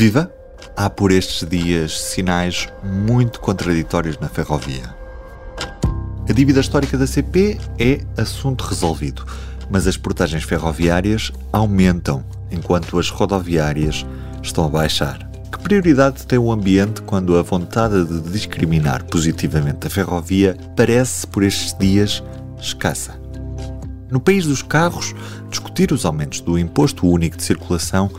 Viva! Há por estes dias sinais muito contraditórios na ferrovia. A dívida histórica da CP é assunto resolvido, mas as portagens ferroviárias aumentam enquanto as rodoviárias estão a baixar. Que prioridade tem o ambiente quando a vontade de discriminar positivamente a ferrovia parece, por estes dias, escassa? No país dos carros, discutir os aumentos do imposto único de circulação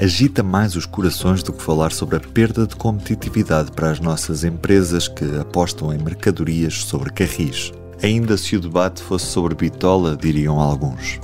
agita mais os corações do que falar sobre a perda de competitividade para as nossas empresas que apostam em mercadorias sobre carris. Ainda se o debate fosse sobre bitola, diriam alguns.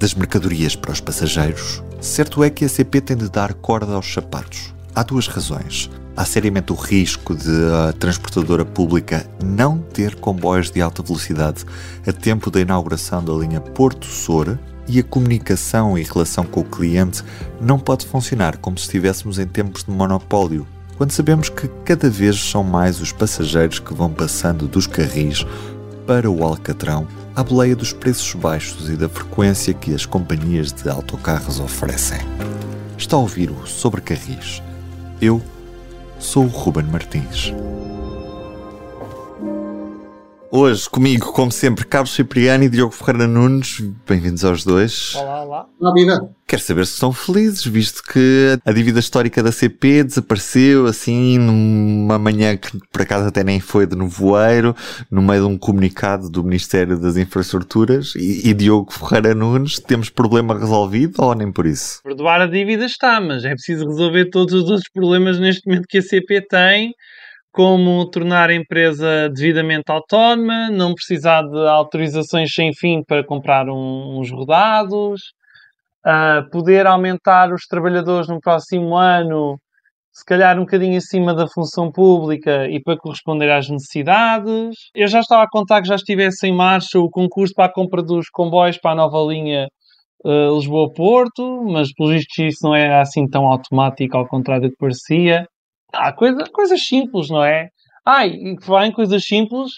Das mercadorias para os passageiros, certo é que a CP tem de dar corda aos sapatos. Há duas razões. Há seriamente o risco de a transportadora pública não ter comboios de alta velocidade a tempo da inauguração da linha Porto-Sora e a comunicação e relação com o cliente não pode funcionar como se estivéssemos em tempos de monopólio, quando sabemos que cada vez são mais os passageiros que vão passando dos carris para o Alcatrão à boleia dos preços baixos e da frequência que as companhias de autocarros oferecem. Está a ouvir o Sobre Carris. Eu sou o Ruben Martins. Hoje comigo, como sempre, Carlos Cipriani e Diogo Ferreira Nunes. Bem-vindos aos dois. Olá, olá. Olá, vida. Quero saber se estão felizes, visto que a dívida histórica da CP desapareceu assim numa manhã que por acaso até nem foi de nevoeiro, no meio de um comunicado do Ministério das Infraestruturas e, e Diogo Ferreira Nunes, temos problema resolvido ou nem por isso? Perdoar a dívida está, mas é preciso resolver todos os outros problemas neste momento que a CP tem como tornar a empresa devidamente autónoma, não precisar de autorizações sem fim para comprar um, uns rodados, uh, poder aumentar os trabalhadores no próximo ano, se calhar um bocadinho acima da função pública e para corresponder às necessidades. Eu já estava a contar que já estivesse em marcha o concurso para a compra dos comboios para a nova linha uh, Lisboa-Porto, mas pelo visto isso não era assim tão automático, ao contrário do que parecia. Ah, coisa, coisas simples, não é? Ai, e que vai em coisas simples,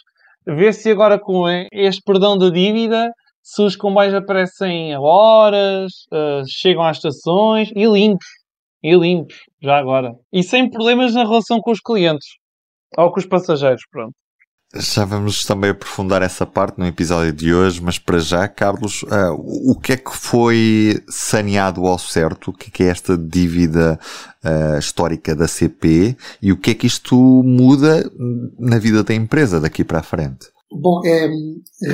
vê se agora com este perdão da dívida, se os comboios aparecem a horas, uh, chegam às estações e limpos. E limpos, já agora. E sem problemas na relação com os clientes. Ou com os passageiros, pronto. Já vamos também aprofundar essa parte no episódio de hoje, mas para já, Carlos, uh, o que é que foi saneado ao certo? O que é, que é esta dívida uh, histórica da CP e o que é que isto muda na vida da empresa daqui para a frente? Bom, é,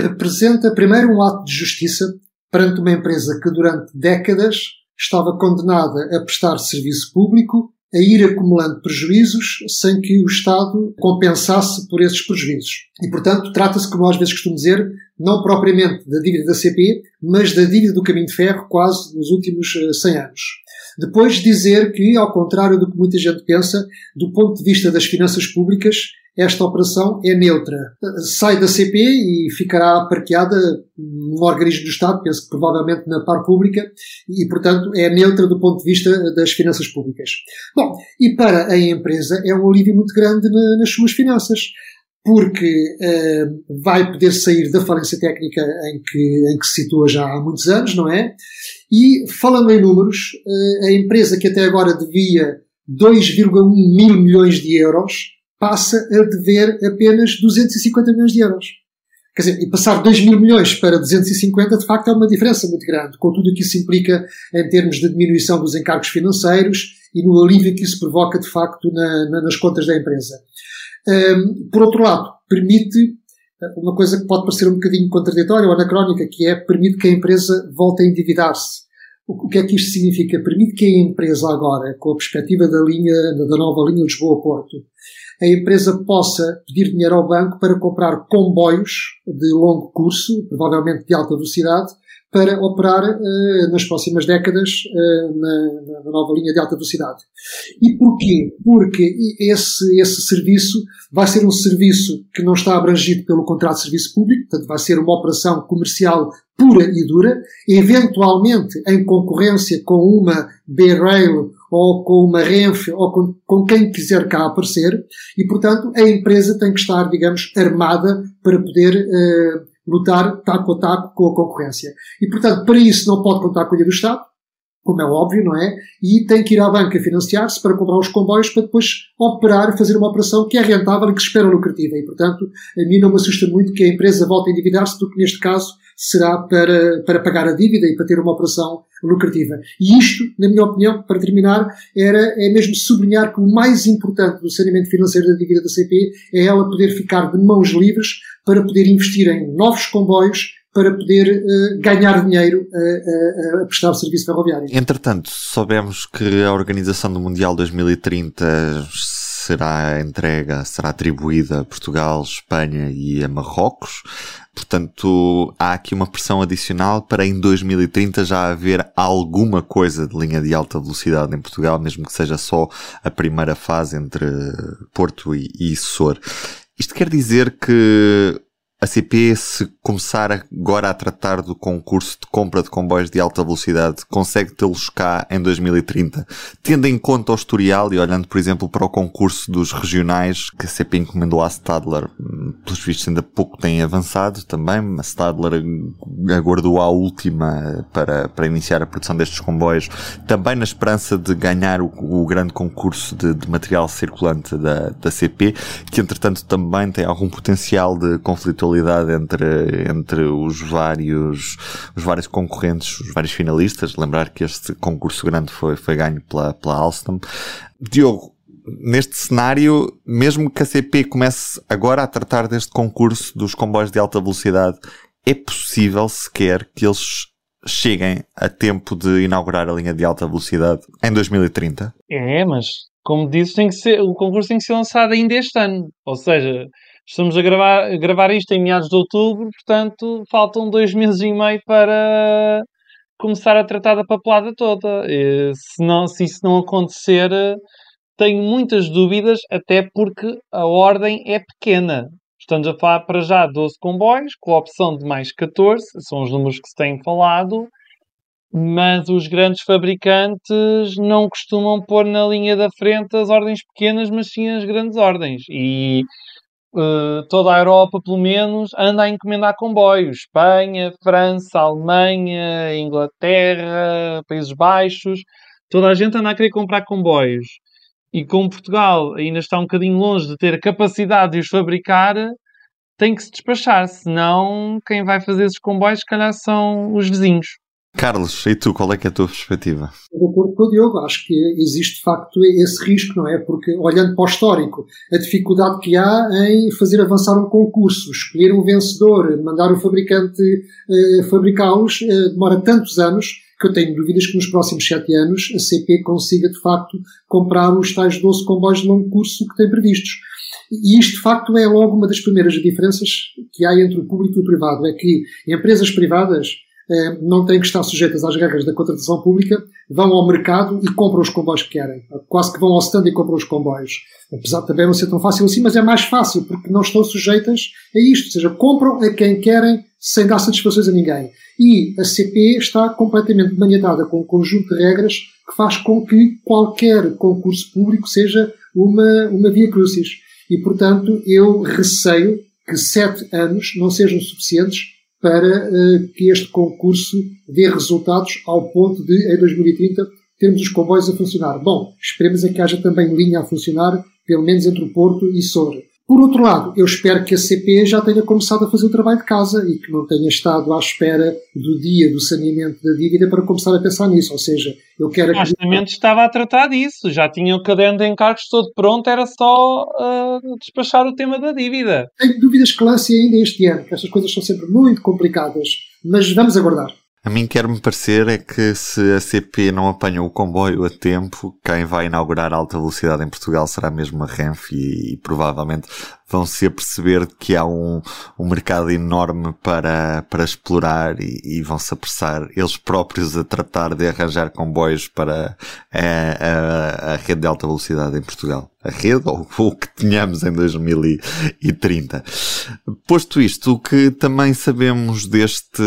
representa primeiro um ato de justiça perante uma empresa que durante décadas estava condenada a prestar serviço público a ir acumulando prejuízos sem que o Estado compensasse por esses prejuízos. E, portanto, trata-se, como às vezes costumo dizer, não propriamente da dívida da CP, mas da dívida do caminho de ferro quase nos últimos 100 eh, anos. Depois dizer que, ao contrário do que muita gente pensa, do ponto de vista das finanças públicas, esta operação é neutra. Sai da CP e ficará parqueada num organismo do Estado, penso que provavelmente na par pública, e, portanto, é neutra do ponto de vista das finanças públicas. Bom, e para a empresa é um alívio muito grande na, nas suas finanças, porque uh, vai poder sair da falência técnica em que, em que se situa já há muitos anos, não é? E, falando em números, uh, a empresa que até agora devia 2,1 mil milhões de euros, passa a dever apenas 250 milhões de euros. Quer dizer, e passar 2 mil milhões para 250, de facto, é uma diferença muito grande, com tudo o que isso implica em termos de diminuição dos encargos financeiros e no alívio que isso provoca, de facto, na, na, nas contas da empresa. Um, por outro lado, permite uma coisa que pode parecer um bocadinho contraditória ou anacrónica, que é permite que a empresa volte a endividar-se. O que é que isto significa? Permite que a empresa agora, com a perspectiva da linha, da nova linha Lisboa-Porto, a empresa possa pedir dinheiro ao banco para comprar comboios de longo curso, provavelmente de alta velocidade, para operar uh, nas próximas décadas uh, na, na, nova linha de alta velocidade. E porquê? Porque esse, esse serviço vai ser um serviço que não está abrangido pelo contrato de serviço público, portanto vai ser uma operação comercial pura e dura, eventualmente em concorrência com uma B-Rail ou com uma Renfe ou com, com quem quiser cá aparecer e, portanto, a empresa tem que estar, digamos, armada para poder uh, lutar taco a taco com a concorrência. E, portanto, para isso não pode contar com a do Estado, como é óbvio, não é? E tem que ir à banca financiar-se para comprar os comboios para depois operar, fazer uma operação que é rentável e que se espera lucrativa. E, portanto, a mim não me assusta muito que a empresa volte a endividar-se, porque neste caso será para, para pagar a dívida e para ter uma operação lucrativa. E isto, na minha opinião, para terminar, era, é mesmo sublinhar que o mais importante do saneamento financeiro da dívida da CP é ela poder ficar de mãos livres para poder investir em novos comboios, para poder uh, ganhar dinheiro a, a, a, prestar serviço ferroviário. Entretanto, soubemos que a Organização do Mundial 2030 será entrega, será atribuída a Portugal, Espanha e a Marrocos. Portanto, há aqui uma pressão adicional para em 2030 já haver alguma coisa de linha de alta velocidade em Portugal, mesmo que seja só a primeira fase entre Porto e, e Sor. Isto quer dizer que a CP, se começar agora a tratar do concurso de compra de comboios de alta velocidade, consegue tê-los cá em 2030, tendo em conta o historial e olhando, por exemplo, para o concurso dos regionais que a CP encomendou à Stadler, pelos vistos ainda pouco tem avançado também, a Stadler aguardou a última para, para iniciar a produção destes comboios, também na esperança de ganhar o, o grande concurso de, de, material circulante da, da CP, que entretanto também tem algum potencial de conflito conflitualidade entre, entre os vários, os vários concorrentes, os vários finalistas. Lembrar que este concurso grande foi, foi ganho pela, pela Alstom. Diogo, neste cenário, mesmo que a CP comece agora a tratar deste concurso dos comboios de alta velocidade, é possível sequer que eles cheguem a tempo de inaugurar a linha de alta velocidade em 2030? É, mas como disse, tem que ser, o concurso tem que ser lançado ainda este ano. Ou seja, Estamos a gravar, a gravar isto em meados de outubro, portanto, faltam dois meses e meio para começar a tratar da papelada toda. E, se, não, se isso não acontecer, tenho muitas dúvidas, até porque a ordem é pequena. Estamos a falar para já 12 comboios, com a opção de mais 14, são os números que se têm falado, mas os grandes fabricantes não costumam pôr na linha da frente as ordens pequenas, mas sim as grandes ordens. E uh, toda a Europa, pelo menos, anda a encomendar comboios. Espanha, França, Alemanha, Inglaterra, Países Baixos. Toda a gente anda a querer comprar comboios. E como Portugal ainda está um bocadinho longe de ter a capacidade de os fabricar, tem que se despachar. Senão, quem vai fazer esses comboios, se calhar, são os vizinhos. Carlos, e tu, qual é que é a tua perspectiva? De acordo com o Diogo, acho que existe de facto esse risco, não é? Porque, olhando para o histórico, a dificuldade que há em fazer avançar um concurso, escolher um vencedor, mandar o fabricante eh, fabricá-los, eh, demora tantos anos que eu tenho dúvidas que nos próximos sete anos a CP consiga, de facto, comprar os tais 12 comboios de longo curso que tem previstos. E isto, de facto, é logo uma das primeiras diferenças que há entre o público e o privado. É que empresas privadas não têm que estar sujeitas às regras da contratação pública, vão ao mercado e compram os comboios que querem. Quase que vão ao stand e compram os comboios. Apesar de também não ser tão fácil assim, mas é mais fácil, porque não estão sujeitas a isto. Ou seja, compram a quem querem sem dar satisfações a ninguém. E a CP está completamente maniatada com um conjunto de regras que faz com que qualquer concurso público seja uma, uma via crucis. E, portanto, eu receio que sete anos não sejam suficientes para uh, que este concurso dê resultados ao ponto de, em 2030, termos os comboios a funcionar. Bom, esperemos é que haja também linha a funcionar, pelo menos entre o Porto e Soura. Por outro lado, eu espero que a CP já tenha começado a fazer o trabalho de casa e que não tenha estado à espera do dia do saneamento da dívida para começar a pensar nisso. Ou seja, eu quero... O saneamento estava a tratar disso, já tinha o caderno de encargos todo pronto, era só uh, despachar o tema da dívida. Tenho dúvidas que lance ainda este ano, que estas coisas são sempre muito complicadas, mas vamos aguardar. A mim quer-me parecer é que se a CP não apanha o comboio a tempo, quem vai inaugurar alta velocidade em Portugal será mesmo a Renfe e, e provavelmente vão-se a perceber que há um, um mercado enorme para, para explorar e, e vão-se apressar eles próprios a tratar de arranjar comboios para a, a, a rede de alta velocidade em Portugal. A rede ou o que tenhamos em 2030. Posto isto, o que também sabemos deste,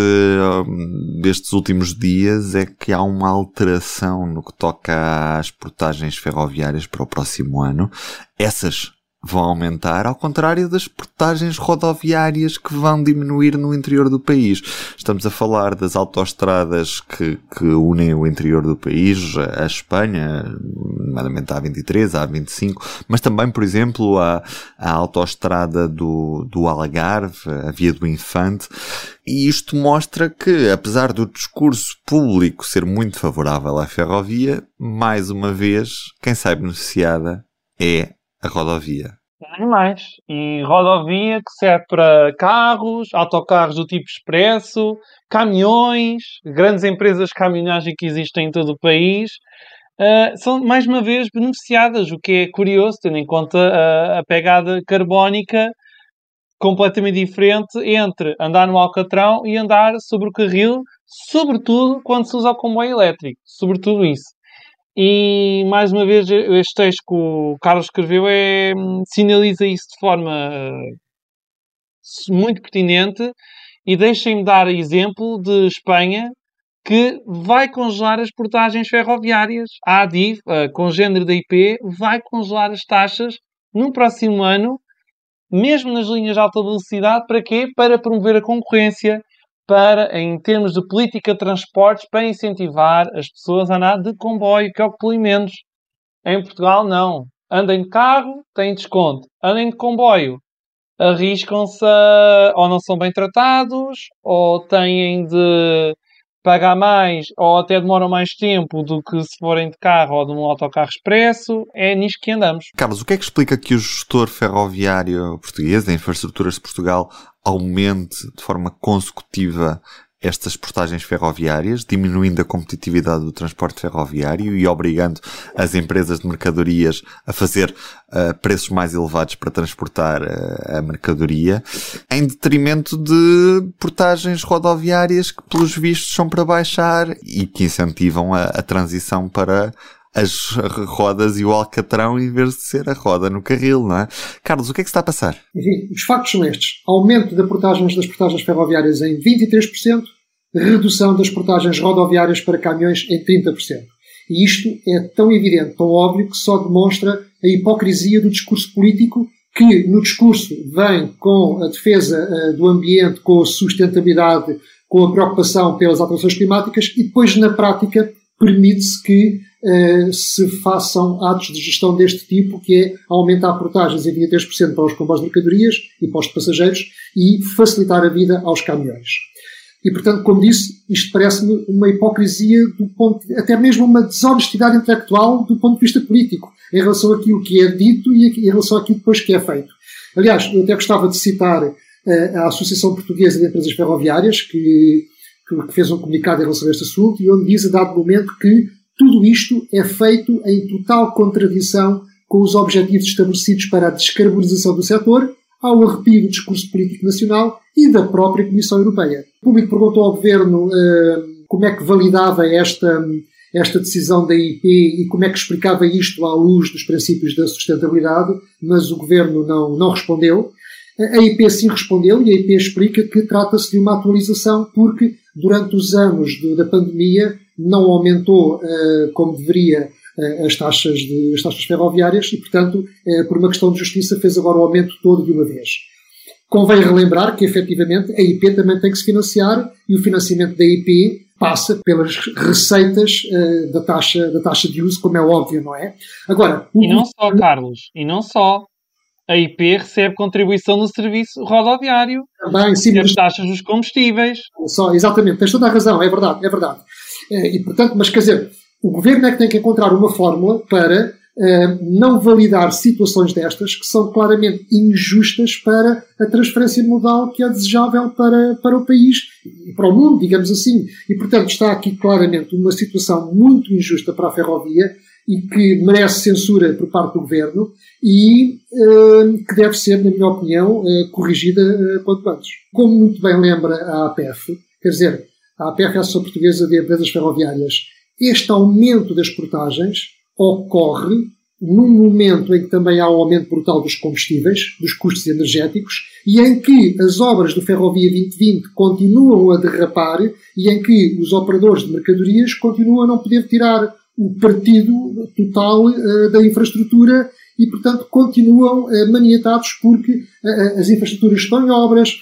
destes últimos dias é que há uma alteração no que toca às portagens ferroviárias para o próximo ano. Essas vão aumentar, ao contrário das portagens rodoviárias que vão diminuir no interior do país. Estamos a falar das autoestradas que, que unem o interior do país, a Espanha, nomeadamente a A23, a A25, mas também, por exemplo, a, a autoestrada do, do Algarve, a Via do Infante. E isto mostra que, apesar do discurso público ser muito favorável à ferrovia, mais uma vez, quem sai beneficiada é a rodovia. Nem mais. E rodovia que serve para carros, autocarros do tipo expresso, caminhões, grandes empresas de caminhonagem que existem em todo o país, uh, são mais uma vez beneficiadas, o que é curioso, tendo em conta a pegada carbónica completamente diferente entre andar no Alcatrão e andar sobre o carril, sobretudo quando se usa o comboio elétrico. Sobretudo isso. E mais uma vez, este texto que o Carlos escreveu é, sinaliza isso de forma uh, muito pertinente. E deixem-me dar exemplo de Espanha, que vai congelar as portagens ferroviárias. A ADIV, a congênero da IP, vai congelar as taxas no próximo ano, mesmo nas linhas de alta velocidade. Para quê? Para promover a concorrência para, em termos de política de transportes, para incentivar as pessoas a andar de comboio, que é o que menos. Em Portugal, não. Andem de carro, têm desconto. Andem de comboio, arriscam-se a... ou não são bem tratados, ou têm de pagar mais, ou até demoram mais tempo do que se forem de carro ou de um autocarro expresso. É nisto que andamos. Carlos, o que é que explica que o gestor ferroviário português, da Infraestruturas de Portugal, aumente de forma consecutiva estas portagens ferroviárias, diminuindo a competitividade do transporte ferroviário e obrigando as empresas de mercadorias a fazer uh, preços mais elevados para transportar uh, a mercadoria, em detrimento de portagens rodoviárias que, pelos vistos, são para baixar e que incentivam a, a transição para as rodas e o alcatrão em vez de ser a roda no carril, não é? Carlos, o que é que está a passar? Enfim, os factos são estes. Aumento das portagens, das portagens ferroviárias em 23%, redução das portagens rodoviárias para caminhões em 30%. E isto é tão evidente, tão óbvio, que só demonstra a hipocrisia do discurso político que no discurso vem com a defesa uh, do ambiente, com a sustentabilidade, com a preocupação pelas alterações climáticas e depois na prática permite-se que uh, se façam atos de gestão deste tipo, que é aumentar portagens em 23% para os comboios de mercadorias e para os passageiros e facilitar a vida aos caminhões. E, portanto, como disse, isto parece-me uma hipocrisia do ponto, até mesmo uma desonestidade intelectual do ponto de vista político, em relação àquilo que é dito e em relação àquilo depois que é feito. Aliás, eu até gostava de citar uh, a Associação Portuguesa de Empresas Ferroviárias, que, que, fez um comunicado em relação a este assunto, e onde diz a dado momento que tudo isto é feito em total contradição com os objetivos estabelecidos para a descarbonização do setor, ao arrepio do discurso político nacional e da própria Comissão Europeia. O público perguntou ao Governo uh, como é que validava esta, esta decisão da IP e como é que explicava isto à luz dos princípios da sustentabilidade, mas o Governo não, não respondeu. A IP sim respondeu e a IP explica que trata-se de uma atualização porque durante os anos da pandemia não aumentou uh, como deveria uh, as, taxas de, as taxas ferroviárias e, portanto, uh, por uma questão de justiça, fez agora o aumento todo de uma vez. Convém relembrar que, efetivamente, a IP também tem que se financiar e o financiamento da IP passa pelas receitas uh, da, taxa, da taxa de uso, como é óbvio, não é? Agora, o... E não só, Carlos, e não só. A IP recebe contribuição no serviço rodoviário, também, sim, as taxas dos combustíveis. Só, exatamente, tens toda a razão, é verdade, é verdade. Eh, e, portanto, mas quer dizer, o governo é que tem que encontrar uma fórmula para uh, não validar situações destas que são claramente injustas para a transferência modal que é desejável para, para o país e para o mundo, digamos assim. E, portanto, está aqui claramente uma situação muito injusta para a ferrovia e que merece censura por parte do governo e uh, que deve ser, na minha opinião, corrigida quanto antes. Como muito bem lembra a APF, quer dizer, a APF é a Associação Portuguesa de Empresas Ferroviárias, este aumento das portagens ocorre num momento em que também há um aumento brutal dos combustíveis, dos custos energéticos, e em que as obras do Ferrovia 2020 continuam a derrapar e em que os operadores de mercadorias continuam a não poder tirar o partido total uh, da infraestrutura e, portanto, continuam maniatados porque as infraestruturas estão em obras,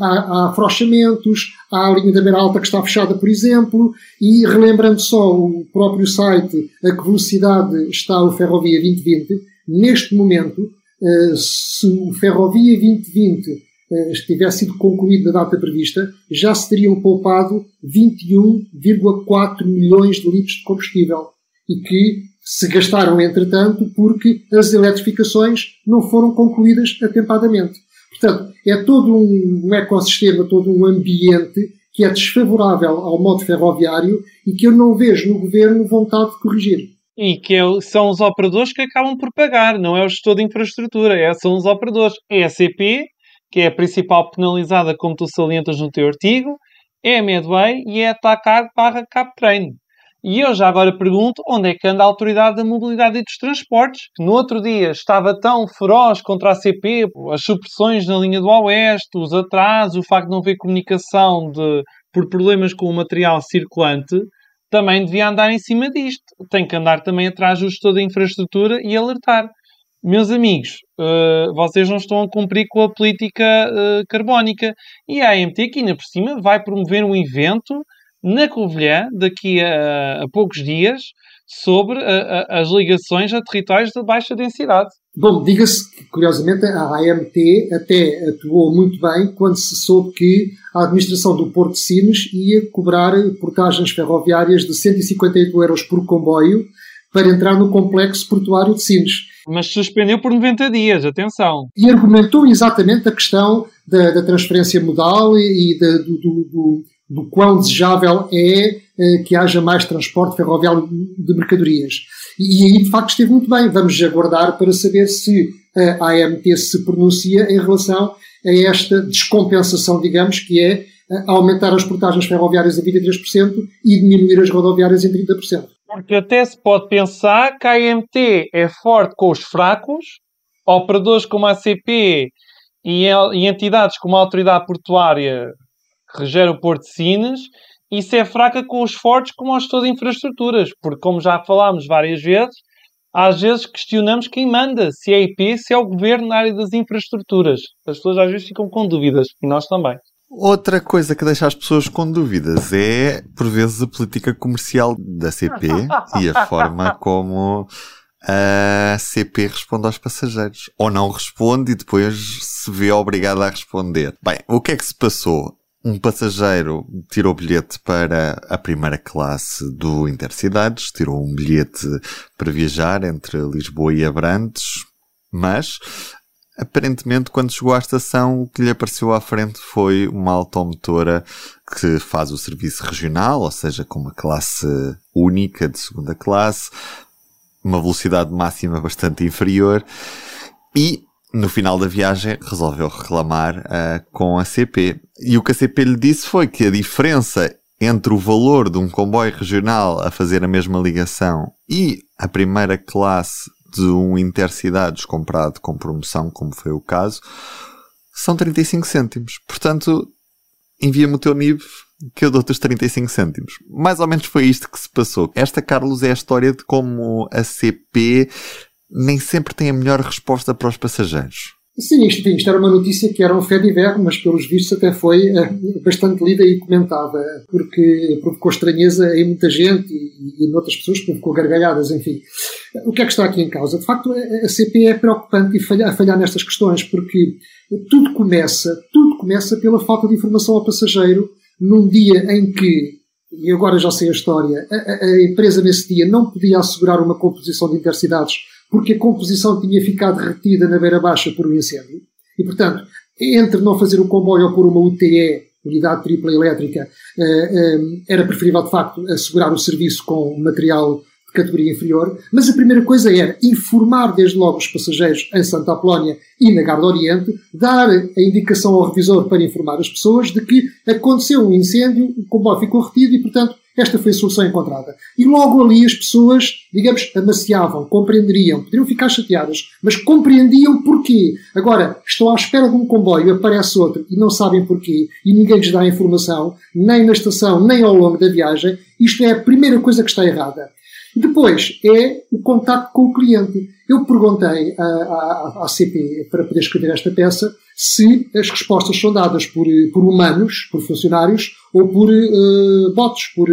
há, há afrouxamentos, há a linha da beira alta que está fechada, por exemplo, e relembrando só o próprio site a que velocidade está o Ferrovia 2020, neste momento, se o Ferrovia 2020 tivesse sido concluído na data prevista, já se teriam poupado 21,4 milhões de litros de combustível e que se gastaram entretanto porque as eletrificações não foram concluídas atempadamente. Portanto, é todo um ecossistema, todo um ambiente que é desfavorável ao modo ferroviário e que eu não vejo no governo vontade de corrigir. E que é, são os operadores que acabam por pagar, não é o gestor de infraestrutura, é, são os operadores. É a CP, que é a principal penalizada, como tu salientas no teu artigo, é a Medway e é a TACAR barra Captrain. E eu já agora pergunto onde é que anda a Autoridade da Mobilidade e dos Transportes, que no outro dia estava tão feroz contra a CP, as supressões na linha do Oeste, os atrasos, o facto de não haver comunicação de, por problemas com o material circulante, também devia andar em cima disto. Tem que andar também atrás do gestor da infraestrutura e alertar. Meus amigos, uh, vocês não estão a cumprir com a política uh, carbónica. E a AMT, que ainda por cima, vai promover um evento na Covilhã, daqui a, a poucos dias, sobre a, a, as ligações a territórios de baixa densidade. Bom, diga-se que, curiosamente, a AMT até atuou muito bem quando se soube que a administração do Porto de Sines ia cobrar portagens ferroviárias de 158 euros por comboio para entrar no complexo portuário de Sines. Mas suspendeu por 90 dias, atenção. E argumentou exatamente a questão da, da transferência modal e, e da, do, do, do quão desejável é eh, que haja mais transporte ferroviário de mercadorias. E, aí, de facto, esteve muito bem. Vamos aguardar para saber se a AMT se pronuncia em relação a esta descompensação, digamos, que é eh, aumentar as portagens ferroviárias a 23% e diminuir as rodoviárias em 30%. Porque até se pode pensar que a AMT é forte com os fracos, operadores como a CP e, e entidades como a Autoridade Portuária regera o Porto de Sines, isso é fraca com os fortes como o gestor de infraestruturas, porque como já falámos várias vezes, às vezes questionamos quem manda, se é a IP, se é o governo na área das infraestruturas. As pessoas às vezes ficam com dúvidas, e nós também. Outra coisa que deixa as pessoas com dúvidas é, por vezes, a política comercial da CP e a forma como a CP responde aos passageiros. Ou não responde e depois se vê obrigada a responder. Bem, o que é que se passou? Um passageiro tirou bilhete para a primeira classe do Intercidades, tirou um bilhete para viajar entre Lisboa e Abrantes, mas aparentemente quando chegou à estação o que lhe apareceu à frente foi uma automotora que faz o serviço regional, ou seja, com uma classe única de segunda classe, uma velocidade máxima bastante inferior e no final da viagem resolveu reclamar uh, com a CP. E o que a CP lhe disse foi que a diferença entre o valor de um comboio regional a fazer a mesma ligação e a primeira classe de um Intercidades comprado com promoção, como foi o caso, são 35 cêntimos. Portanto, envia-me o teu NIB que eu dou-te os 35 cêntimos. Mais ou menos foi isto que se passou. Esta, Carlos, é a história de como a CP nem sempre tem a melhor resposta para os passageiros. Sim, isto, isto era uma notícia que era um fé de inverno, mas pelos vistos até foi uh, bastante lida e comentada, porque provocou estranheza em muita gente e, e em outras pessoas, provocou gargalhadas, enfim. O que é que está aqui em causa? De facto, a CP é preocupante e falha, a falhar nestas questões, porque tudo começa, tudo começa pela falta de informação ao passageiro num dia em que, e agora já sei a história, a, a empresa nesse dia não podia assegurar uma composição de intercidades porque a composição tinha ficado retida na beira baixa por um incêndio. E, portanto, entre não fazer o comboio ou por uma UTE, unidade tripla elétrica, eh, eh, era preferível, de facto, assegurar o serviço com material categoria inferior, mas a primeira coisa era informar desde logo os passageiros em Santa Apolónia e na Garda Oriente, dar a indicação ao revisor para informar as pessoas de que aconteceu um incêndio, o comboio ficou retido e, portanto, esta foi a solução encontrada. E logo ali as pessoas, digamos, amaciavam, compreenderiam, poderiam ficar chateadas, mas compreendiam porquê. Agora, estão à espera de um comboio, aparece outro e não sabem porquê, e ninguém lhes dá informação, nem na estação, nem ao longo da viagem. Isto é a primeira coisa que está errada. Depois é o contacto com o cliente. Eu perguntei à, à, à CP, para poder escrever esta peça, se as respostas são dadas por, por humanos, por funcionários, ou por uh, bots, por,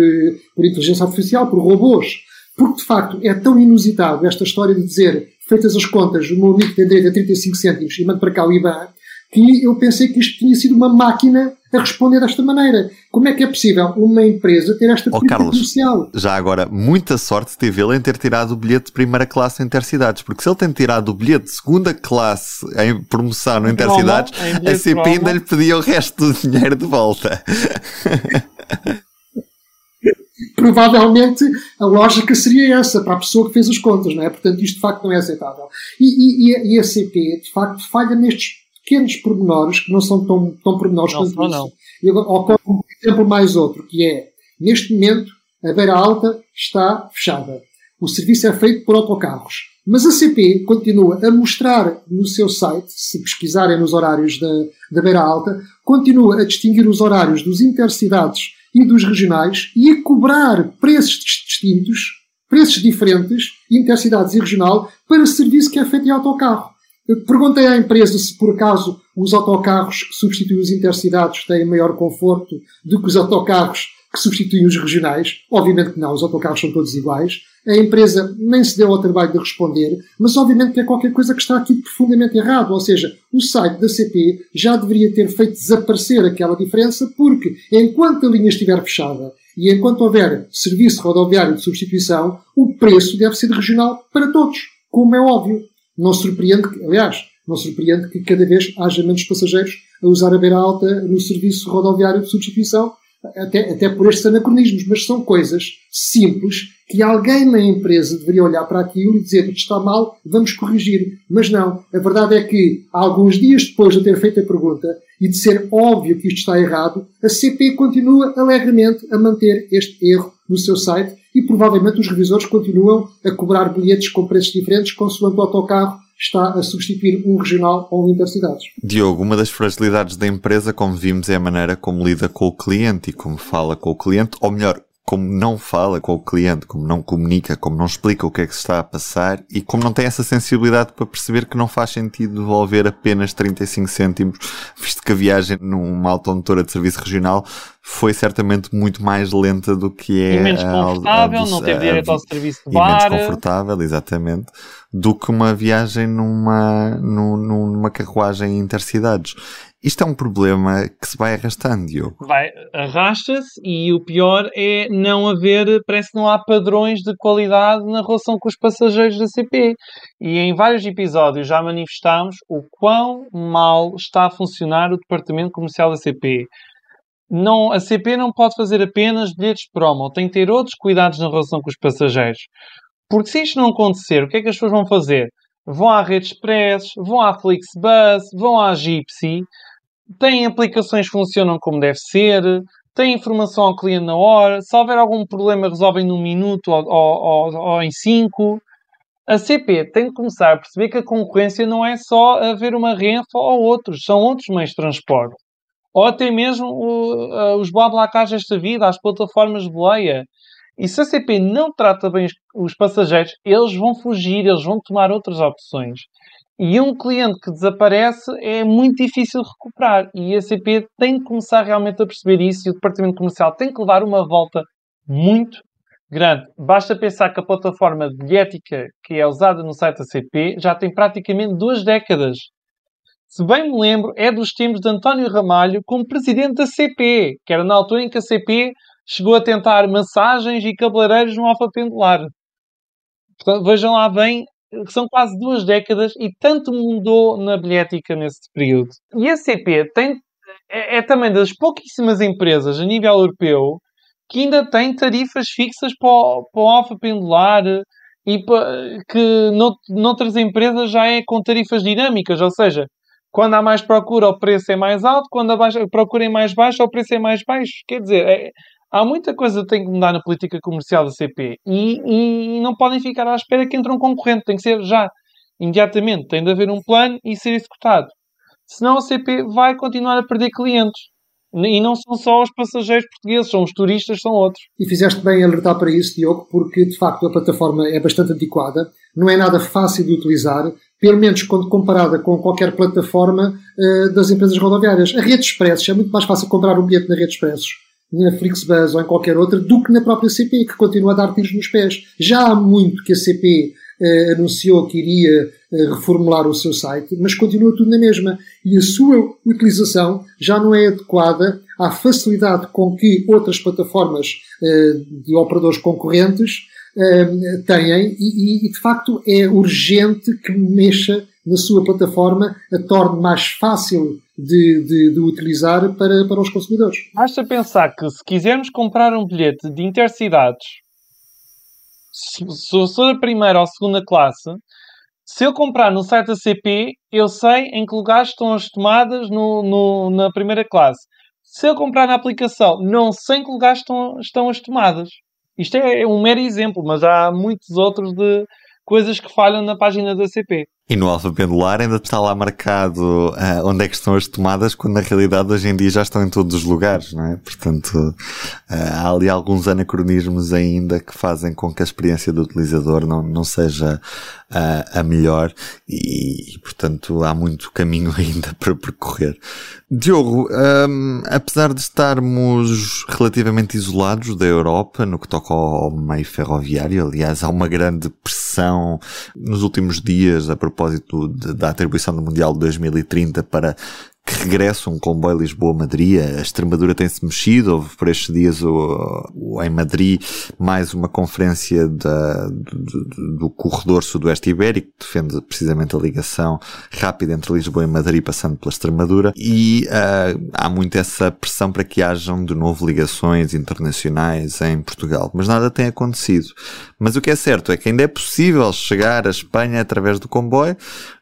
por inteligência artificial, por robôs. Porque, de facto, é tão inusitado esta história de dizer, feitas as contas, o meu amigo tem direito a 35 cêntimos e manda para cá o IBAN, que eu pensei que isto tinha sido uma máquina a responder desta maneira. Como é que é possível uma empresa ter esta política oh, Carlos, comercial? Já agora, muita sorte teve ele em ter tirado o bilhete de primeira classe Intercidades, porque se ele tem tirado o bilhete de segunda classe em promoção no Intercidades, a CP ainda lhe pedia o resto do dinheiro de volta. provavelmente a lógica seria essa para a pessoa que fez as contas, não é? Portanto, isto de facto não é aceitável. E, e, e a CP, de facto, falha nestes pequenos pormenores que não são tão, tão pormenores não, quanto não, isso. E ocorre um exemplo mais outro, que é, neste momento, a Beira Alta está fechada. O serviço é feito por autocarros. Mas a CP continua a mostrar no seu site, se pesquisarem nos horários da, da Beira Alta, continua a distinguir os horários dos intercidades e dos regionais e a cobrar preços distintos, preços diferentes, intercidades e regional, para serviço que é feito em autocarro. Perguntei à empresa se por acaso os autocarros que substituem os intercidades têm maior conforto do que os autocarros que substituem os regionais. Obviamente que não, os autocarros são todos iguais. A empresa nem se deu ao trabalho de responder, mas obviamente que é qualquer coisa que está aqui profundamente errado. Ou seja, o site da CP já deveria ter feito desaparecer aquela diferença, porque enquanto a linha estiver fechada e enquanto houver serviço rodoviário de substituição, o preço deve ser regional para todos, como é óbvio. Não surpreende, aliás, não surpreende que cada vez haja menos passageiros a usar a beira alta no serviço rodoviário de substituição, até, até por estes anacronismos, mas são coisas simples que alguém na empresa deveria olhar para aquilo e dizer isto está mal, vamos corrigir. Mas não. A verdade é que, alguns dias depois de ter feito a pergunta e de ser óbvio que isto está errado, a CP continua alegremente a manter este erro no seu site e provavelmente os revisores continuam a cobrar bilhetes com preços diferentes consoante o autocarro está a substituir um regional ou um intercidades. Diogo, uma das fragilidades da empresa, como vimos, é a maneira como lida com o cliente e como fala com o cliente, ou melhor, como não fala com o cliente, como não comunica, como não explica o que é que se está a passar e como não tem essa sensibilidade para perceber que não faz sentido devolver apenas 35 cêntimos, visto que a viagem numa automotora de serviço regional foi certamente muito mais lenta do que é. E menos confortável, a, a, não teve direito ao serviço de bar. E menos confortável, exatamente, do que uma viagem numa, numa carruagem intercidades. Isto é um problema que se vai arrastando, Diogo. Vai, arrasta-se e o pior é não haver, parece que não há padrões de qualidade na relação com os passageiros da CP. E em vários episódios já manifestámos o quão mal está a funcionar o departamento comercial da CP. Não, a CP não pode fazer apenas bilhetes promo, tem que ter outros cuidados na relação com os passageiros. Porque se isto não acontecer, o que é que as pessoas vão fazer? Vão à Rede Express, vão à Flixbus, vão à Gypsy, têm aplicações que funcionam como deve ser, têm informação ao cliente na hora, se houver algum problema resolvem num minuto ou, ou, ou, ou em cinco. A CP tem de começar a perceber que a concorrência não é só haver uma Renfa ou outros, são outros meios de transporte. Ou até mesmo o, os BlaBlaCars desta vida, as plataformas de boleia. E se a CP não trata bem os, os passageiros, eles vão fugir, eles vão tomar outras opções. E um cliente que desaparece é muito difícil recuperar. E a CP tem que começar realmente a perceber isso e o departamento comercial tem que levar uma volta muito grande. Basta pensar que a plataforma bilhética que é usada no site da CP já tem praticamente duas décadas. Se bem me lembro, é dos tempos de António Ramalho como presidente da CP, que era na altura em que a CP chegou a tentar massagens e cabeleireiros no Alfa Pendular. Portanto, vejam lá bem são quase duas décadas e tanto mudou na bilhética nesse período. E a CP tem, é, é também das pouquíssimas empresas a nível europeu que ainda tem tarifas fixas para o, para o alfa pendular e que noutras empresas já é com tarifas dinâmicas, ou seja, quando há mais procura o preço é mais alto, quando a procura é mais baixa o preço é mais baixo. Quer dizer, é, há muita coisa que tem que mudar na política comercial da CP e, e não podem ficar à espera que entre um concorrente, tem que ser já, imediatamente, tem de haver um plano e ser executado. Senão a CP vai continuar a perder clientes. E não são só os passageiros portugueses, são os turistas, são outros. E fizeste bem alertar para isso, Diogo, porque de facto a plataforma é bastante antiquada, não é nada fácil de utilizar, pelo menos quando comparada com qualquer plataforma uh, das empresas rodoviárias. A rede expressos, é muito mais fácil comprar um bilhete na rede expressos, na Flixbus ou em qualquer outra, do que na própria CP, que continua a dar tiros nos pés. Já há muito que a CP uh, anunciou que iria uh, reformular o seu site, mas continua tudo na mesma. E a sua utilização já não é adequada à facilidade com que outras plataformas de operadores concorrentes têm e, e, de facto é urgente que mexa na sua plataforma, a torne mais fácil de, de, de, utilizar para, para os consumidores. Basta pensar que se quisermos comprar um bilhete de intercidades se, eu sou da primeira ou segunda classe, se eu comprar no site da CP, eu sei em que lugares estão as tomadas no, no, na primeira classe. Se eu comprar na aplicação, não sei em que lugares estão, estão as tomadas. Isto é, um mero exemplo, mas há muitos outros de coisas que falham na página da CP. E no Alfa Pendular ainda está lá marcado uh, onde é que estão as tomadas, quando na realidade hoje em dia já estão em todos os lugares, não é? Portanto, uh, há ali alguns anacronismos ainda que fazem com que a experiência do utilizador não, não seja uh, a melhor e, e, portanto, há muito caminho ainda para percorrer. Diogo, um, apesar de estarmos relativamente isolados da Europa no que toca ao meio ferroviário, aliás, há uma grande pressão nos últimos dias a de, da atribuição do Mundial de 2030 para que regressa um comboio Lisboa-Madrid. A Extremadura tem-se mexido. Houve por estes dias o, o, em Madrid mais uma conferência da, do, do, corredor sudoeste ibérico, que defende precisamente a ligação rápida entre Lisboa e Madrid, passando pela Extremadura. E uh, há muito essa pressão para que hajam de novo ligações internacionais em Portugal. Mas nada tem acontecido. Mas o que é certo é que ainda é possível chegar à Espanha através do comboio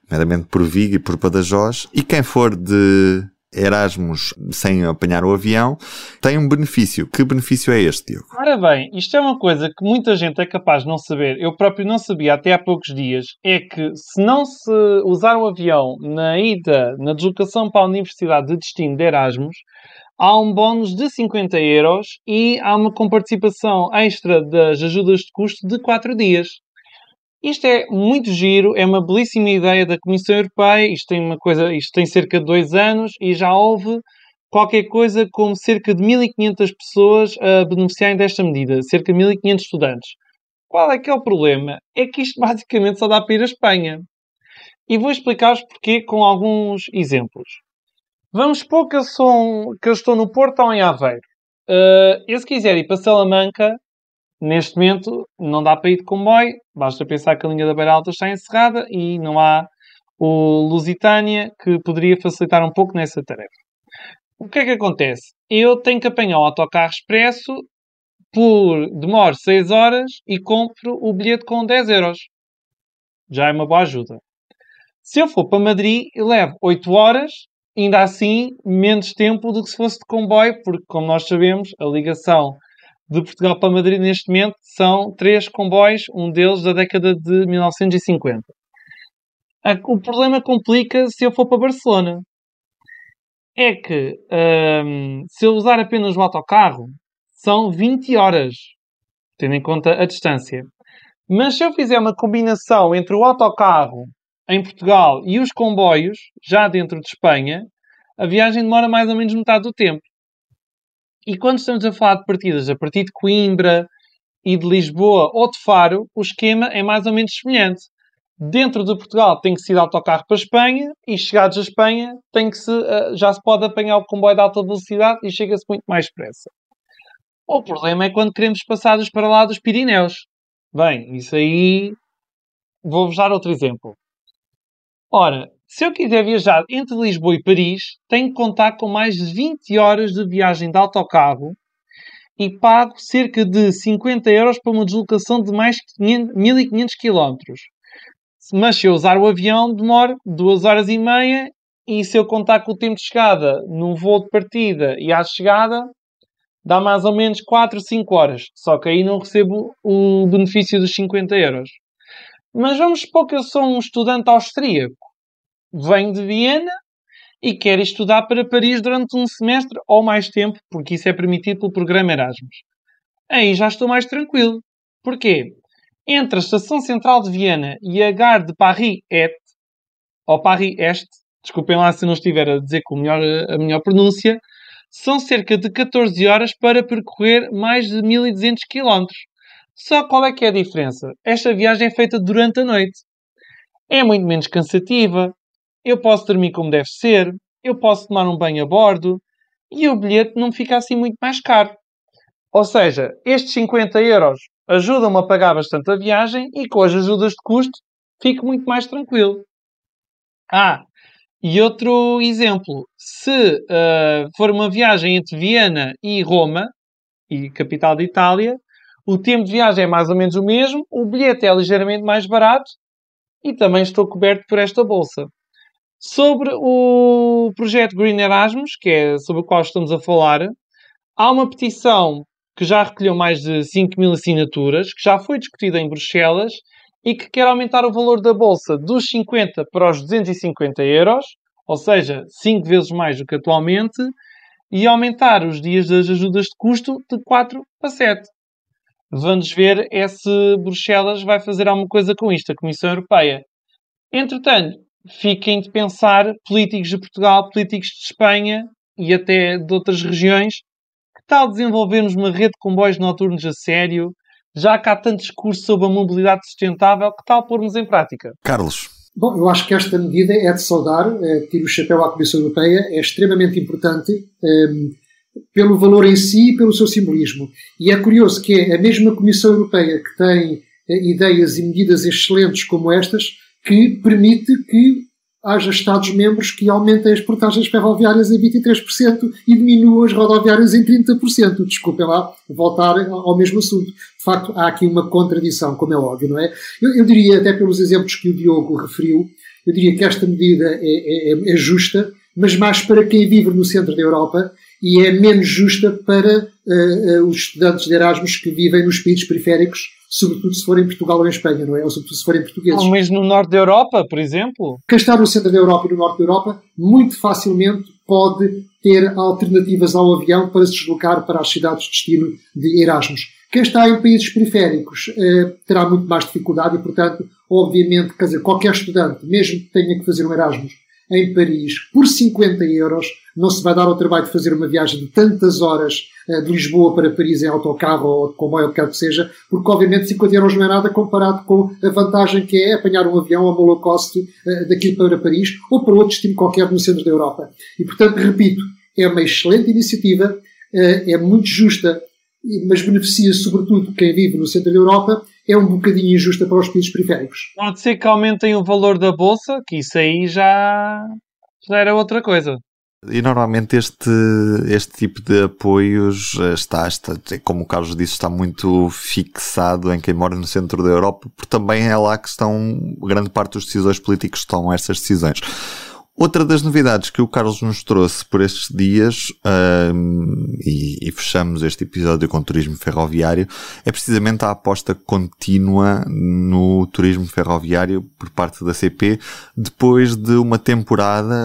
meramente por Vigo e por Badajoz, e quem for de Erasmus sem apanhar o avião, tem um benefício. Que benefício é este, Diogo? Ora bem, isto é uma coisa que muita gente é capaz de não saber, eu próprio não sabia até há poucos dias, é que se não se usar o avião na ida, na deslocação para a Universidade de Destino de Erasmus, há um bónus de 50 euros e há uma comparticipação extra das ajudas de custo de 4 dias. Isto é muito giro, é uma belíssima ideia da Comissão Europeia. Isto tem uma coisa, isto tem cerca de dois anos e já houve qualquer coisa como cerca de 1.500 pessoas a beneficiarem desta medida, cerca de 1.500 estudantes. Qual é que é o problema? É que isto basicamente só dá para ir à Espanha. E vou explicar-vos porquê com alguns exemplos. Vamos supor que eu, sou, que eu estou no Porto ou em Aveiro. Uh, eu se quiser ir para Salamanca, Neste momento não dá para ir de comboio, basta pensar que a linha da Beira Alta está encerrada e não há o Lusitânia que poderia facilitar um pouco nessa tarefa. O que é que acontece? Eu tenho que apanhar o autocarro expresso por demora 6 horas e compro o bilhete com 10 euros. Já é uma boa ajuda. Se eu for para Madrid, levo 8 horas, ainda assim menos tempo do que se fosse de comboio, porque, como nós sabemos, a ligação de Portugal para Madrid neste momento são três comboios, um deles da década de 1950. O problema complica se eu for para Barcelona. É que hum, se eu usar apenas o autocarro, são 20 horas, tendo em conta a distância. Mas se eu fizer uma combinação entre o autocarro em Portugal e os comboios, já dentro de Espanha, a viagem demora mais ou menos metade do tempo. E quando estamos a falar de partidas a partir de Coimbra e de Lisboa ou de Faro, o esquema é mais ou menos semelhante. Dentro de Portugal tem que se ir de autocarro para a Espanha e chegados a Espanha tem que se, uh, já se pode apanhar o comboio de alta velocidade e chega-se muito mais depressa. O problema é quando queremos passar dos para lá dos Pirineus. Bem, isso aí vou-vos dar outro exemplo. Ora, se eu quiser viajar entre Lisboa e Paris, tenho que contar com mais de 20 horas de viagem de autocarro e pago cerca de 50 euros para uma deslocação de mais de 1500 km. Mas se eu usar o avião, demora 2 horas e meia e se eu contar com o tempo de chegada no voo de partida e à chegada, dá mais ou menos 4, 5 horas. Só que aí não recebo o benefício dos 50 euros. Mas vamos supor que eu sou um estudante austríaco venho de Viena e quer estudar para Paris durante um semestre ou mais tempo, porque isso é permitido pelo programa Erasmus. Aí já estou mais tranquilo. Porquê? Entre a Estação Central de Viena e a Gare de Paris-Est, ou Paris-Est, desculpem lá se não estiver a dizer com melhor, a melhor pronúncia, são cerca de 14 horas para percorrer mais de 1200 km. Só qual é que é a diferença? Esta viagem é feita durante a noite. É muito menos cansativa, eu posso dormir como deve ser, eu posso tomar um banho a bordo e o bilhete não fica assim muito mais caro. Ou seja, estes 50 euros ajudam-me a pagar bastante a viagem e com as ajudas de custo fico muito mais tranquilo. Ah, e outro exemplo, se uh, for uma viagem entre Viena e Roma, e capital de Itália, o tempo de viagem é mais ou menos o mesmo, o bilhete é ligeiramente mais barato e também estou coberto por esta bolsa. Sobre o projeto Green Erasmus, que é sobre o qual estamos a falar, há uma petição que já recolheu mais de 5 mil assinaturas, que já foi discutida em Bruxelas e que quer aumentar o valor da bolsa dos 50 para os 250 euros, ou seja, 5 vezes mais do que atualmente, e aumentar os dias das ajudas de custo de 4 para 7. Vamos ver é se Bruxelas vai fazer alguma coisa com isto, a Comissão Europeia. Entretanto, fiquem de pensar políticos de Portugal, políticos de Espanha e até de outras regiões, que tal desenvolvermos uma rede de comboios noturnos a sério, já que há tanto discurso sobre a mobilidade sustentável, que tal pormos em prática? Carlos. Bom, eu acho que esta medida é de saudar, é, tiro o chapéu à Comissão Europeia, é extremamente importante é, pelo valor em si e pelo seu simbolismo. E é curioso que é a mesma Comissão Europeia que tem é, ideias e medidas excelentes como estas, que permite que haja Estados-membros que aumentem as portagens ferroviárias em 23% e diminuam as rodoviárias em 30%. Desculpem lá voltar ao mesmo assunto. De facto, há aqui uma contradição, como é óbvio, não é? Eu, eu diria, até pelos exemplos que o Diogo referiu, eu diria que esta medida é, é, é justa, mas mais para quem vive no centro da Europa e é menos justa para uh, os estudantes de Erasmus que vivem nos países periféricos sobretudo se for em Portugal ou em Espanha, não é? Ou sobretudo se forem portugueses. Ou mesmo no norte da Europa, por exemplo. Quem está no centro da Europa e no norte da Europa, muito facilmente pode ter alternativas ao avião para se deslocar para as cidades de destino de Erasmus. Quem está em países periféricos eh, terá muito mais dificuldade e, portanto, obviamente, quer dizer, qualquer estudante, mesmo que tenha que fazer um Erasmus em Paris por 50 euros, não se vai dar ao trabalho de fazer uma viagem de tantas horas uh, de Lisboa para Paris em autocarro ou de comboio, o que quer que seja, porque obviamente 50 euros não é nada comparado com a vantagem que é apanhar um avião uma low cost uh, daqui para Paris ou para outro destino qualquer no centro da Europa. E portanto, repito, é uma excelente iniciativa, uh, é muito justa, mas beneficia sobretudo quem vive no centro da Europa, é um bocadinho injusta para os países periféricos. Pode ser que aumentem o valor da bolsa, que isso aí já, já era outra coisa. E normalmente este, este tipo de apoios eh, está, está, como o Carlos disse, está muito fixado em quem mora no centro da Europa, porque também é lá que estão, grande parte dos decisores políticos tomam essas decisões. Outra das novidades que o Carlos nos trouxe por estes dias, um, e, e, fechamos este episódio com turismo ferroviário, é precisamente a aposta contínua no turismo ferroviário por parte da CP, depois de uma temporada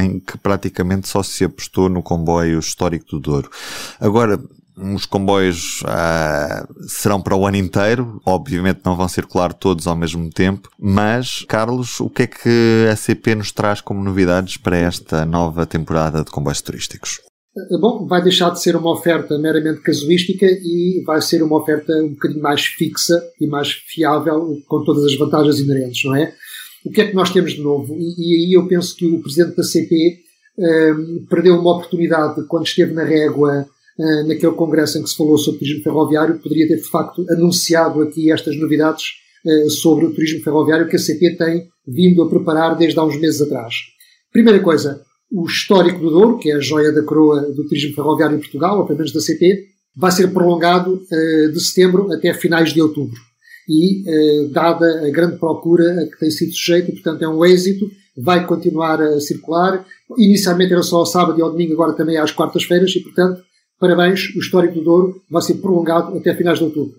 em que praticamente só se apostou no comboio histórico do Douro. Agora, os comboios uh, serão para o ano inteiro, obviamente não vão circular todos ao mesmo tempo, mas, Carlos, o que é que a CP nos traz como novidades para esta nova temporada de comboios turísticos? Eh, bom, vai deixar de ser uma oferta meramente casuística e vai ser uma oferta um bocadinho mais fixa e mais fiável, com todas as vantagens inerentes, não é? O que é que nós temos de novo? E, e aí eu penso que o presidente da CP um, eh, perdeu uma oportunidade quando esteve na régua eh, naquele congresso em que se falou sobre turismo ferroviário, poderia ter de facto anunciado aqui estas novidades uh, sobre o turismo ferroviário que a CP tem vindo a preparar desde há uns meses atrás. Primeira coisa, o histórico do Douro, que é a joia da coroa do turismo ferroviário em Portugal, ou pelo menos da CP, vai ser prolongado uh, de setembro até finais de outubro. E, dada a grande procura a que tem sido sujeito, portanto é um êxito, vai continuar a circular. Inicialmente era só ao sábado e ao domingo, agora também às quartas-feiras, e portanto Parabéns, o histórico do Douro vai ser prolongado até finais de outubro.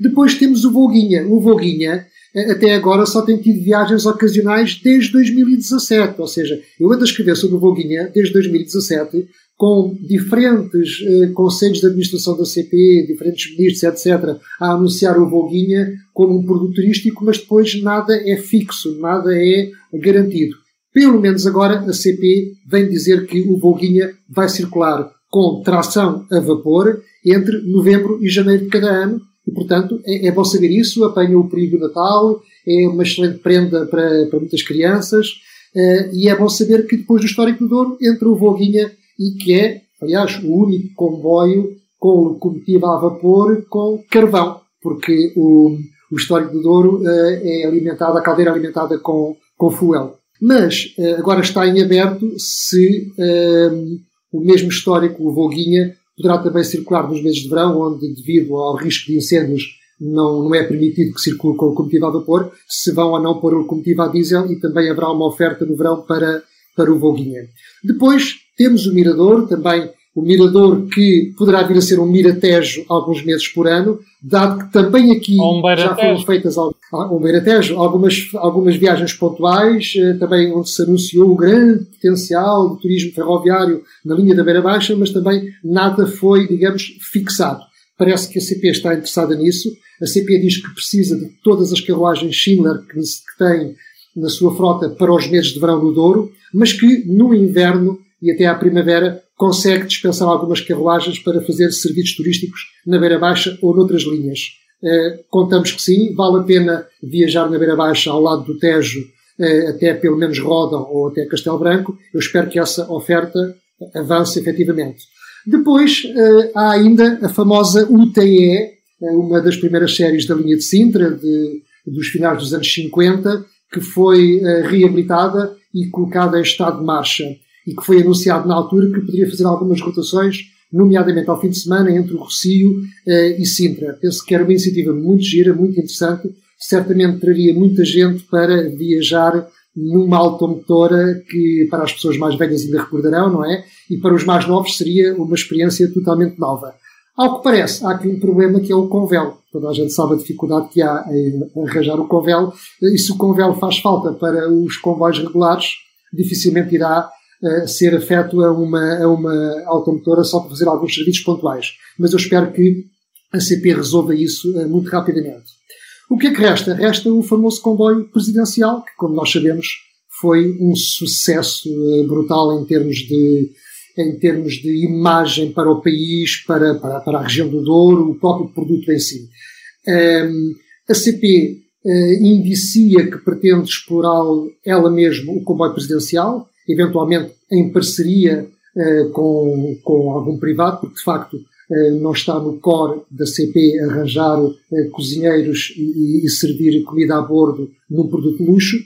Depois temos o Volguinha. O Volguinha, até agora, só tem tido viagens ocasionais desde 2017. Ou seja, eu ando a escrever sobre o Volguinha desde 2017, com diferentes eh, conselhos de administração da CP, diferentes ministros, etc., a anunciar o Volguinha como um produto turístico, mas depois nada é fixo, nada é garantido. Pelo menos agora a CP vem dizer que o Volguinha vai circular com tração a vapor entre novembro e janeiro de cada ano. E, portanto, é, é bom saber isso. Apanha o período Natal, é uma excelente prenda para, para muitas crianças. Uh, e é bom saber que depois do Histórico do Douro entra o Volguinha e que é, aliás, o único comboio com locomotiva a vapor com carvão, porque o, o Histórico do Douro uh, é alimentado, a caldeira é alimentada com, com fuel. Mas uh, agora está em aberto se o mesmo histórico, o Volguinha, poderá também circular nos meses de verão, onde, devido ao risco de incêndios, não, não é permitido que circule com locomotiva a vapor, se vão ou não pôr locomotiva a diesel e também haverá uma oferta no verão para, para o Volguinha. Depois, temos o Mirador, também o Mirador que poderá vir a ser um Miratejo alguns meses por ano, dado que também aqui um já foram feitas um Beiratejo, algumas, algumas viagens pontuais, eh, também onde se anunciou o grande potencial do turismo ferroviário na linha da Beira Baixa, mas também nada foi, digamos, fixado. Parece que a CP está interessada nisso. A CP diz que precisa de todas as carruagens Schindler que, que tem na sua frota para os meses de verão no Douro, mas que no inverno e até à primavera consegue dispensar algumas carruagens para fazer serviços turísticos na Beira Baixa ou noutras linhas. Uh, contamos que sim, vale a pena viajar na Beira Baixa ao lado do Tejo uh, até pelo menos Rodão ou até Castelo Branco. Eu espero que essa oferta avance efetivamente. Depois uh, há ainda a famosa UTE, uma das primeiras séries da linha de Sintra, de, dos finais dos anos 50, que foi reabilitada e colocada em estado de marcha e que foi anunciado na altura que poderia fazer algumas rotações, nomeadamente ao fim de semana, entre o Rocio uh, e Sintra. Penso que era uma iniciativa muito gira, muito interessante, certamente traria muita gente para viajar numa automotora que para as pessoas mais velhas ainda recordarão, não é? E para os mais novos seria uma experiência totalmente nova. Ao que parece, há aqui um problema que é o convel. Toda a gente sabe a dificuldade que há em arranjar o convel. E se o convel faz falta para os comboios regulares, dificilmente irá ser afeto a uma, a uma automotora só para fazer alguns serviços pontuais. Mas eu espero que a CP resolva isso uh, muito rapidamente. O que é que resta? Resta o famoso comboio presidencial, que, como nós sabemos, foi um sucesso uh, brutal em termos de, em termos de imagem para o país, para, para, para a região do Douro, o próprio produto em si. Um, ehm, a CP uh, eh, indicia que pretende explorar ela mesma o comboio presidencial, eventualmente em parceria uh, com, com algum privado, porque de facto uh, não está no core da CP arranjar uh, cozinheiros e, e, servir comida a bordo num produto luxo.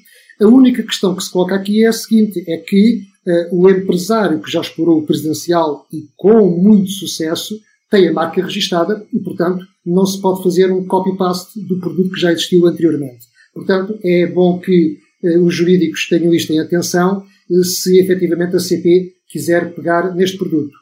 A única questão que se coloca aqui é a seguinte, é que o empresário que já explorou o presidencial e com muito sucesso tem a marca registada e, portanto, não se pode fazer um copy-paste do produto que já existiu anteriormente. Portanto, é bom que os jurídicos tenham isto em atenção se efetivamente a CP quiser pegar neste produto.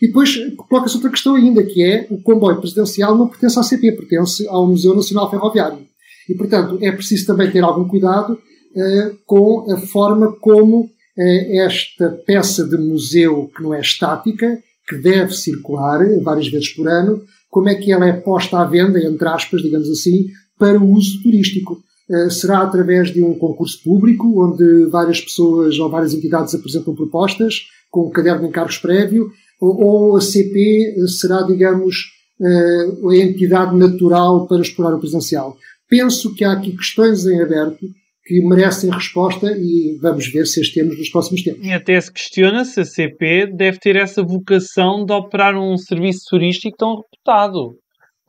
E depois coloca-se outra questão ainda, que é o comboio presidencial não pertence à CP, pertence ao Museu Nacional Ferroviário. E, portanto, é preciso também ter algum cuidado uh, com a forma como uh, esta peça de museu, que não é estática, que deve circular várias vezes por ano, como é que ela é posta à venda, entre aspas, digamos assim, para o uso turístico. Eh, será através de um concurso público, onde várias pessoas ou várias entidades apresentam propostas, com um caderno de encargos prévio, ou a CP será, digamos, eh, a entidade natural para explorar o presencial. Penso que há aqui questões em aberto que merecem resposta e vamos ver se as temos nos próximos tempos. E até se questiona se a CP deve ter essa vocação de operar um serviço turístico tão reputado.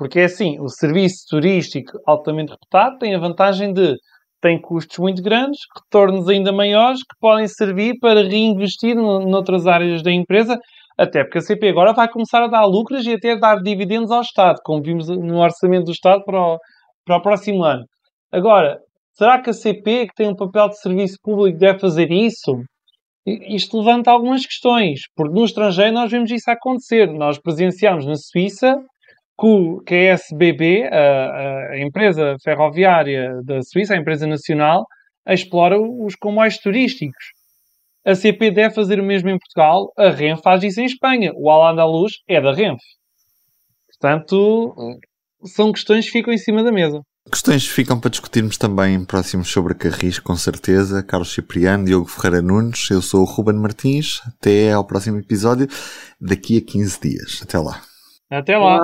Porque é assim, o serviço turístico altamente reputado tem a vantagem de tem custos muito grandes, retornos ainda maiores, que podem servir para reinvestir noutras áreas da empresa, até porque a CP agora vai começar a dar lucros e até dar dividendos ao Estado, como vimos no orçamento do Estado para o, para o próximo ano. Agora, será que a CP, que tem um papel de serviço público, deve fazer isso? Isto levanta algumas questões, porque no estrangeiro nós vemos isso acontecer. Nós presenciamos na Suíça que a SBB, a, a empresa ferroviária da Suíça, a empresa nacional, explora os comboios turísticos. A CP deve fazer o mesmo em Portugal, a Renfe faz isso em Espanha. O Al Andaluz é da Renfe. Portanto, são questões que ficam em cima da mesa. Questões ficam para discutirmos também em próximos sobre Carris, com certeza. Carlos Cipriano, Diogo Ferreira Nunes, eu sou o Ruben Martins. Até ao próximo episódio, daqui a 15 dias. Até lá. Até lá.